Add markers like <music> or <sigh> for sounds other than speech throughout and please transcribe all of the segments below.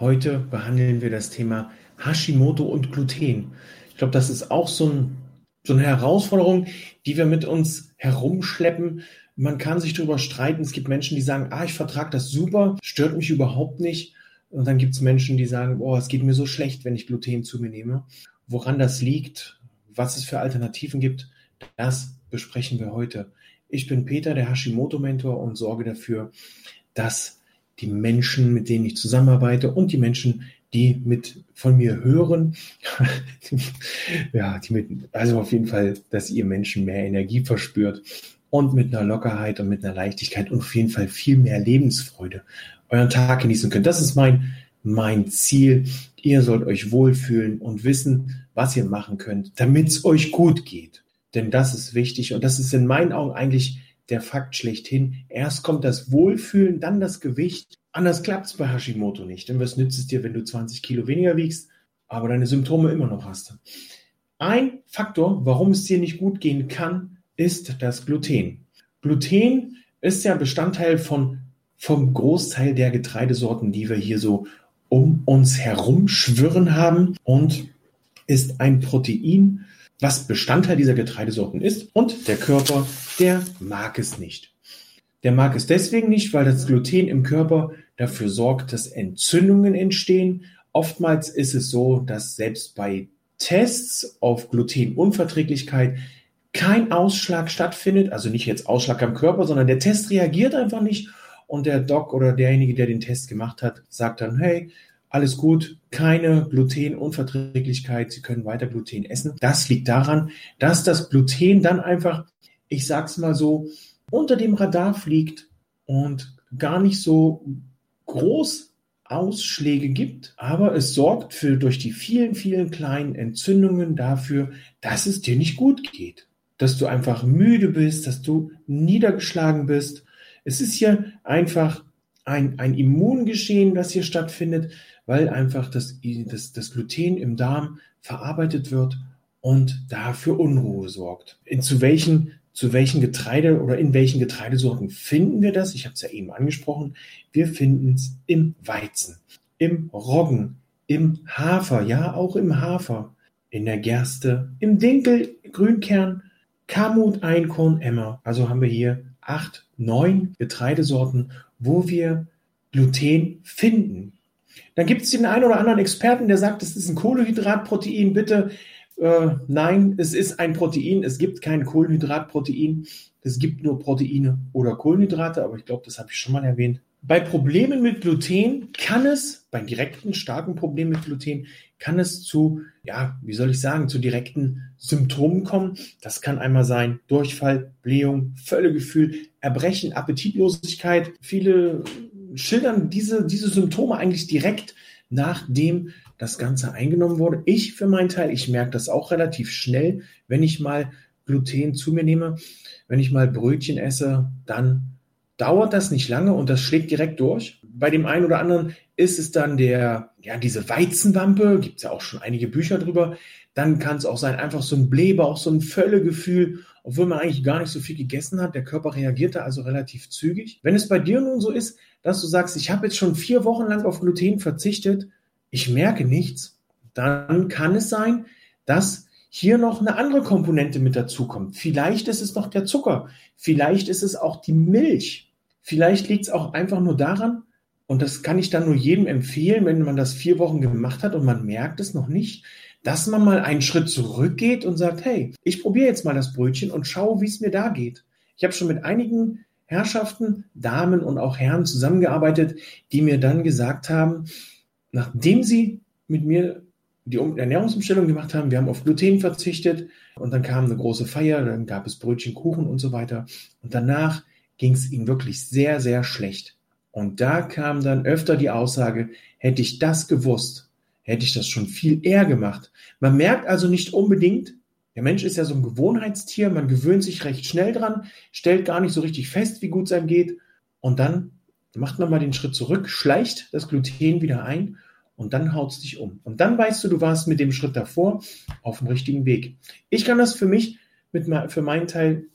Heute behandeln wir das Thema Hashimoto und Gluten. Ich glaube, das ist auch so, ein, so eine Herausforderung, die wir mit uns herumschleppen. Man kann sich darüber streiten. Es gibt Menschen, die sagen, ah, ich vertrage das super, stört mich überhaupt nicht. Und dann gibt es Menschen, die sagen, oh, es geht mir so schlecht, wenn ich Gluten zu mir nehme. Woran das liegt, was es für Alternativen gibt, das besprechen wir heute. Ich bin Peter, der Hashimoto-Mentor und sorge dafür, dass die Menschen, mit denen ich zusammenarbeite und die Menschen, die mit von mir hören, <laughs> ja, die mit, also auf jeden Fall, dass ihr Menschen mehr Energie verspürt und mit einer Lockerheit und mit einer Leichtigkeit und auf jeden Fall viel mehr Lebensfreude euren Tag genießen könnt. Das ist mein, mein Ziel. Ihr sollt euch wohlfühlen und wissen, was ihr machen könnt, damit es euch gut geht. Denn das ist wichtig und das ist in meinen Augen eigentlich der Fakt schlechthin. Erst kommt das Wohlfühlen, dann das Gewicht. Anders klappt es bei Hashimoto nicht. Denn was nützt es dir, wenn du 20 Kilo weniger wiegst, aber deine Symptome immer noch hast? Ein Faktor, warum es dir nicht gut gehen kann, ist das Gluten. Gluten ist ja Bestandteil von, vom Großteil der Getreidesorten, die wir hier so um uns herum schwirren haben und ist ein Protein, was Bestandteil dieser Getreidesorten ist und der Körper, der mag es nicht. Der mag es deswegen nicht, weil das Gluten im Körper dafür sorgt, dass Entzündungen entstehen. Oftmals ist es so, dass selbst bei Tests auf Glutenunverträglichkeit kein Ausschlag stattfindet, also nicht jetzt Ausschlag am Körper, sondern der Test reagiert einfach nicht und der Doc oder derjenige, der den Test gemacht hat, sagt dann, hey, alles gut, keine Glutenunverträglichkeit, Sie können weiter Gluten essen. Das liegt daran, dass das Gluten dann einfach, ich sag's mal so, unter dem Radar fliegt und gar nicht so groß Ausschläge gibt, aber es sorgt für durch die vielen, vielen kleinen Entzündungen dafür, dass es dir nicht gut geht, dass du einfach müde bist, dass du niedergeschlagen bist. Es ist hier einfach ein, ein Immungeschehen, das hier stattfindet, weil einfach das, das, das Gluten im Darm verarbeitet wird und dafür Unruhe sorgt. In, zu, welchen, zu welchen Getreide oder in welchen Getreidesorten finden wir das? Ich habe es ja eben angesprochen. Wir finden es im Weizen, im Roggen, im Hafer, ja auch im Hafer, in der Gerste, im Dinkel, Grünkern, Kamut, Einkorn, Emmer. Also haben wir hier acht, neun Getreidesorten, wo wir Gluten finden. Dann gibt es den einen oder anderen Experten, der sagt, es ist ein Kohlenhydratprotein. Bitte, äh, nein, es ist ein Protein. Es gibt kein Kohlenhydratprotein. Es gibt nur Proteine oder Kohlenhydrate, aber ich glaube, das habe ich schon mal erwähnt. Bei Problemen mit Gluten kann es, bei direkten starken Problemen mit Gluten, kann es zu, ja, wie soll ich sagen, zu direkten Symptomen kommen. Das kann einmal sein Durchfall, Blähung, Völlegefühl, Erbrechen, Appetitlosigkeit. Viele schildern diese, diese Symptome eigentlich direkt, nachdem das Ganze eingenommen wurde. Ich für meinen Teil, ich merke das auch relativ schnell, wenn ich mal Gluten zu mir nehme. Wenn ich mal Brötchen esse, dann dauert das nicht lange und das schlägt direkt durch. Bei dem einen oder anderen ist es dann der, ja, diese Weizenwampe, gibt es ja auch schon einige Bücher drüber. Dann kann es auch sein, einfach so ein Blähbauch, so ein Völlegefühl obwohl man eigentlich gar nicht so viel gegessen hat. Der Körper reagierte also relativ zügig. Wenn es bei dir nun so ist, dass du sagst, ich habe jetzt schon vier Wochen lang auf Gluten verzichtet, ich merke nichts, dann kann es sein, dass hier noch eine andere Komponente mit dazukommt. Vielleicht ist es noch der Zucker, vielleicht ist es auch die Milch, vielleicht liegt es auch einfach nur daran, und das kann ich dann nur jedem empfehlen, wenn man das vier Wochen gemacht hat und man merkt es noch nicht, dass man mal einen Schritt zurückgeht und sagt, hey, ich probiere jetzt mal das Brötchen und schaue, wie es mir da geht. Ich habe schon mit einigen Herrschaften, Damen und auch Herren zusammengearbeitet, die mir dann gesagt haben, nachdem sie mit mir die Ernährungsumstellung gemacht haben, wir haben auf Gluten verzichtet und dann kam eine große Feier, dann gab es Brötchen, Kuchen und so weiter. Und danach ging es ihnen wirklich sehr, sehr schlecht. Und da kam dann öfter die Aussage, hätte ich das gewusst, hätte ich das schon viel eher gemacht. Man merkt also nicht unbedingt, der Mensch ist ja so ein Gewohnheitstier, man gewöhnt sich recht schnell dran, stellt gar nicht so richtig fest, wie gut es einem geht. Und dann macht man mal den Schritt zurück, schleicht das Gluten wieder ein und dann haut es dich um. Und dann weißt du, du warst mit dem Schritt davor auf dem richtigen Weg. Ich kann das für mich, mit, für meinen Teil,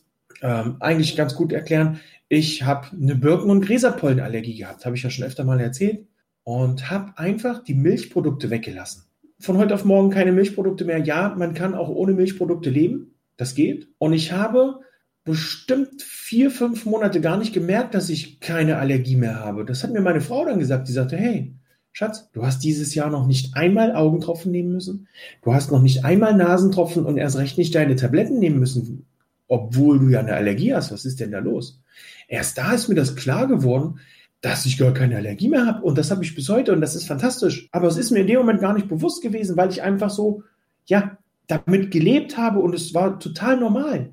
ähm, eigentlich ganz gut erklären. Ich habe eine Birken- und Gräserpollenallergie gehabt, habe ich ja schon öfter mal erzählt. Und habe einfach die Milchprodukte weggelassen von heute auf morgen keine Milchprodukte mehr. Ja, man kann auch ohne Milchprodukte leben. Das geht. Und ich habe bestimmt vier, fünf Monate gar nicht gemerkt, dass ich keine Allergie mehr habe. Das hat mir meine Frau dann gesagt. Die sagte, hey, Schatz, du hast dieses Jahr noch nicht einmal Augentropfen nehmen müssen. Du hast noch nicht einmal Nasentropfen und erst recht nicht deine Tabletten nehmen müssen, obwohl du ja eine Allergie hast. Was ist denn da los? Erst da ist mir das klar geworden, dass ich gar keine Allergie mehr habe. Und das habe ich bis heute und das ist fantastisch. Aber es ist mir in dem Moment gar nicht bewusst gewesen, weil ich einfach so, ja, damit gelebt habe und es war total normal.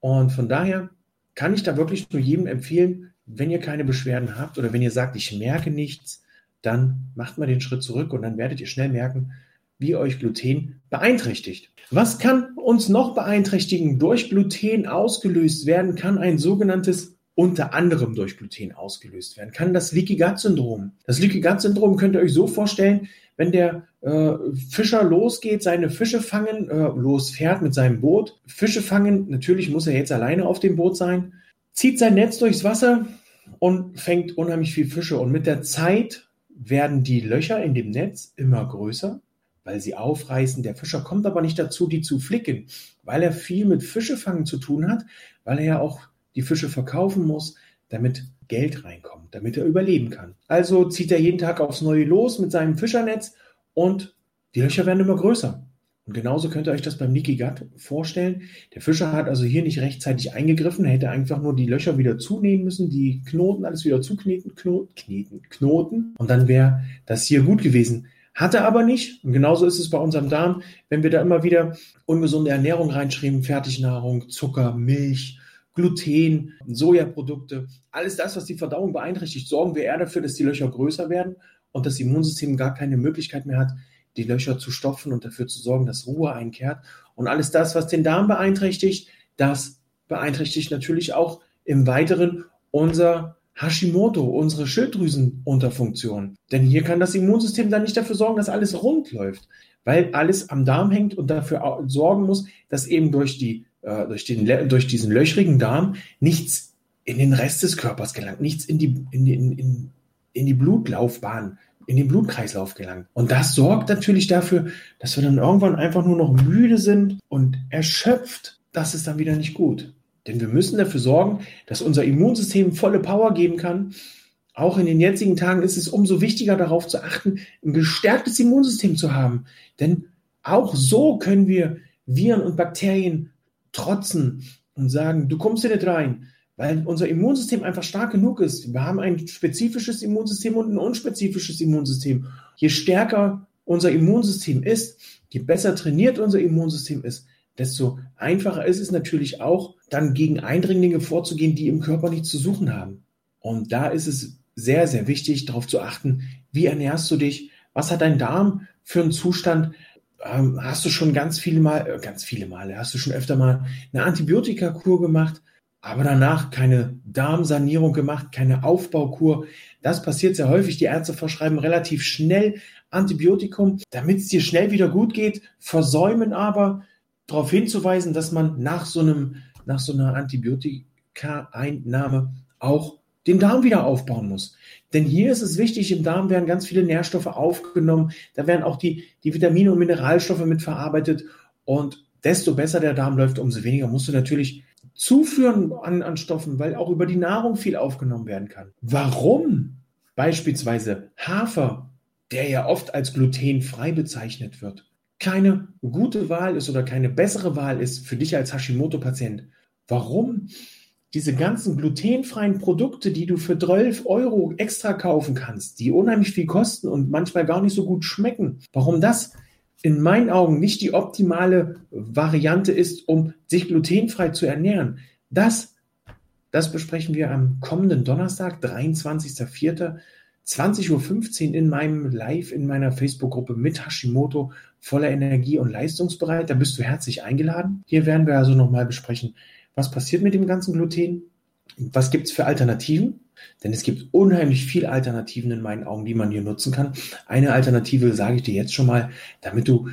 Und von daher kann ich da wirklich nur jedem empfehlen, wenn ihr keine Beschwerden habt oder wenn ihr sagt, ich merke nichts, dann macht mal den Schritt zurück und dann werdet ihr schnell merken, wie euch Gluten beeinträchtigt. Was kann uns noch beeinträchtigen? Durch Gluten ausgelöst werden kann ein sogenanntes unter anderem durch Gluten ausgelöst werden kann. Das Leaky Gut Syndrom. Das Leaky Gut Syndrom könnt ihr euch so vorstellen, wenn der äh, Fischer losgeht, seine Fische fangen, äh, losfährt mit seinem Boot. Fische fangen, natürlich muss er jetzt alleine auf dem Boot sein, zieht sein Netz durchs Wasser und fängt unheimlich viel Fische. Und mit der Zeit werden die Löcher in dem Netz immer größer, weil sie aufreißen. Der Fischer kommt aber nicht dazu, die zu flicken, weil er viel mit Fischefangen zu tun hat, weil er ja auch die Fische verkaufen muss, damit Geld reinkommt, damit er überleben kann. Also zieht er jeden Tag aufs Neue los mit seinem Fischernetz und die Löcher werden immer größer. Und genauso könnt ihr euch das beim Niki Gatt vorstellen. Der Fischer hat also hier nicht rechtzeitig eingegriffen, er hätte einfach nur die Löcher wieder zunehmen müssen, die Knoten alles wieder zukneten, Knoten, kneten, Knoten und dann wäre das hier gut gewesen. Hat er aber nicht. Und genauso ist es bei unserem Darm, wenn wir da immer wieder ungesunde Ernährung reinschreiben, Fertignahrung, Zucker, Milch, Gluten, Sojaprodukte, alles das, was die Verdauung beeinträchtigt, sorgen wir eher dafür, dass die Löcher größer werden und das Immunsystem gar keine Möglichkeit mehr hat, die Löcher zu stopfen und dafür zu sorgen, dass Ruhe einkehrt. Und alles das, was den Darm beeinträchtigt, das beeinträchtigt natürlich auch im Weiteren unser Hashimoto, unsere Schilddrüsenunterfunktion. Denn hier kann das Immunsystem dann nicht dafür sorgen, dass alles rund läuft, weil alles am Darm hängt und dafür sorgen muss, dass eben durch die äh, durch, den, durch diesen löchrigen Darm nichts in den Rest des Körpers gelangt, nichts in die, in, in, in, in die Blutlaufbahn, in den Blutkreislauf gelangt. Und das sorgt natürlich dafür, dass wir dann irgendwann einfach nur noch müde sind und erschöpft. Das ist dann wieder nicht gut. Denn wir müssen dafür sorgen, dass unser Immunsystem volle Power geben kann. Auch in den jetzigen Tagen ist es umso wichtiger darauf zu achten, ein gestärktes Immunsystem zu haben. Denn auch so können wir Viren und Bakterien trotzen und sagen, du kommst hier nicht rein, weil unser Immunsystem einfach stark genug ist. Wir haben ein spezifisches Immunsystem und ein unspezifisches Immunsystem. Je stärker unser Immunsystem ist, je besser trainiert unser Immunsystem ist, desto einfacher ist es natürlich auch, dann gegen Eindringlinge vorzugehen, die im Körper nichts zu suchen haben. Und da ist es sehr, sehr wichtig, darauf zu achten, wie ernährst du dich, was hat dein Darm für einen Zustand, ähm, hast du schon ganz viele Mal, äh, ganz viele Male, hast du schon öfter mal eine Antibiotikakur gemacht, aber danach keine Darmsanierung gemacht, keine Aufbaukur. Das passiert sehr häufig. Die Ärzte verschreiben relativ schnell Antibiotikum, damit es dir schnell wieder gut geht, versäumen aber darauf hinzuweisen, dass man nach so einem, nach so einer Antibiotika-Einnahme auch den Darm wieder aufbauen muss. Denn hier ist es wichtig, im Darm werden ganz viele Nährstoffe aufgenommen, da werden auch die, die Vitamine und Mineralstoffe mitverarbeitet und desto besser der Darm läuft, umso weniger musst du natürlich zuführen an, an Stoffen, weil auch über die Nahrung viel aufgenommen werden kann. Warum beispielsweise Hafer, der ja oft als glutenfrei bezeichnet wird, keine gute Wahl ist oder keine bessere Wahl ist für dich als Hashimoto-Patient? Warum diese ganzen glutenfreien Produkte, die du für 12 Euro extra kaufen kannst, die unheimlich viel kosten und manchmal gar nicht so gut schmecken, warum das in meinen Augen nicht die optimale Variante ist, um sich glutenfrei zu ernähren, das, das besprechen wir am kommenden Donnerstag, 23.04. 20.15 Uhr in meinem Live in meiner Facebook-Gruppe mit Hashimoto voller Energie und leistungsbereit. Da bist du herzlich eingeladen. Hier werden wir also nochmal besprechen, was passiert mit dem ganzen Gluten, was gibt es für Alternativen, denn es gibt unheimlich viele Alternativen in meinen Augen, die man hier nutzen kann. Eine Alternative sage ich dir jetzt schon mal, damit du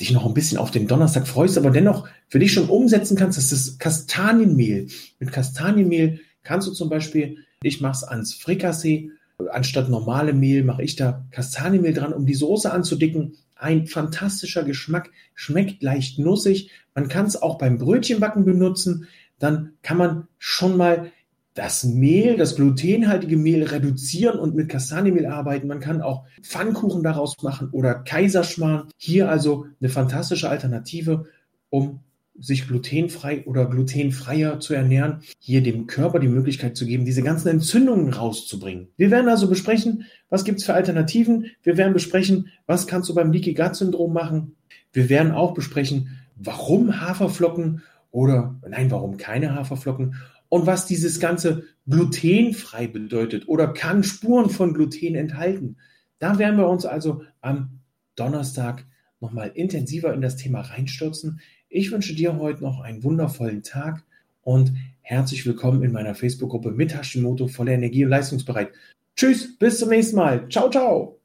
dich noch ein bisschen auf den Donnerstag freust, aber dennoch für dich schon umsetzen kannst, das ist Kastanienmehl. Mit Kastanienmehl kannst du zum Beispiel, ich mache es ans Frikassee, anstatt normale Mehl mache ich da Kastanienmehl dran, um die Soße anzudicken. Ein fantastischer Geschmack, schmeckt leicht nussig. Man kann es auch beim Brötchenbacken benutzen. Dann kann man schon mal das Mehl, das glutenhaltige Mehl reduzieren und mit Kastanienmehl arbeiten. Man kann auch Pfannkuchen daraus machen oder Kaiserschmarrn. Hier also eine fantastische Alternative, um sich glutenfrei oder glutenfreier zu ernähren, hier dem Körper die Möglichkeit zu geben, diese ganzen Entzündungen rauszubringen. Wir werden also besprechen, was gibt es für Alternativen. Wir werden besprechen, was kannst du beim Leaky Gut Syndrom machen. Wir werden auch besprechen, warum Haferflocken oder nein, warum keine Haferflocken und was dieses ganze glutenfrei bedeutet oder kann Spuren von Gluten enthalten. Da werden wir uns also am Donnerstag nochmal intensiver in das Thema reinstürzen. Ich wünsche dir heute noch einen wundervollen Tag und herzlich willkommen in meiner Facebook-Gruppe mit Hashimoto voller Energie und leistungsbereit. Tschüss, bis zum nächsten Mal. Ciao, ciao.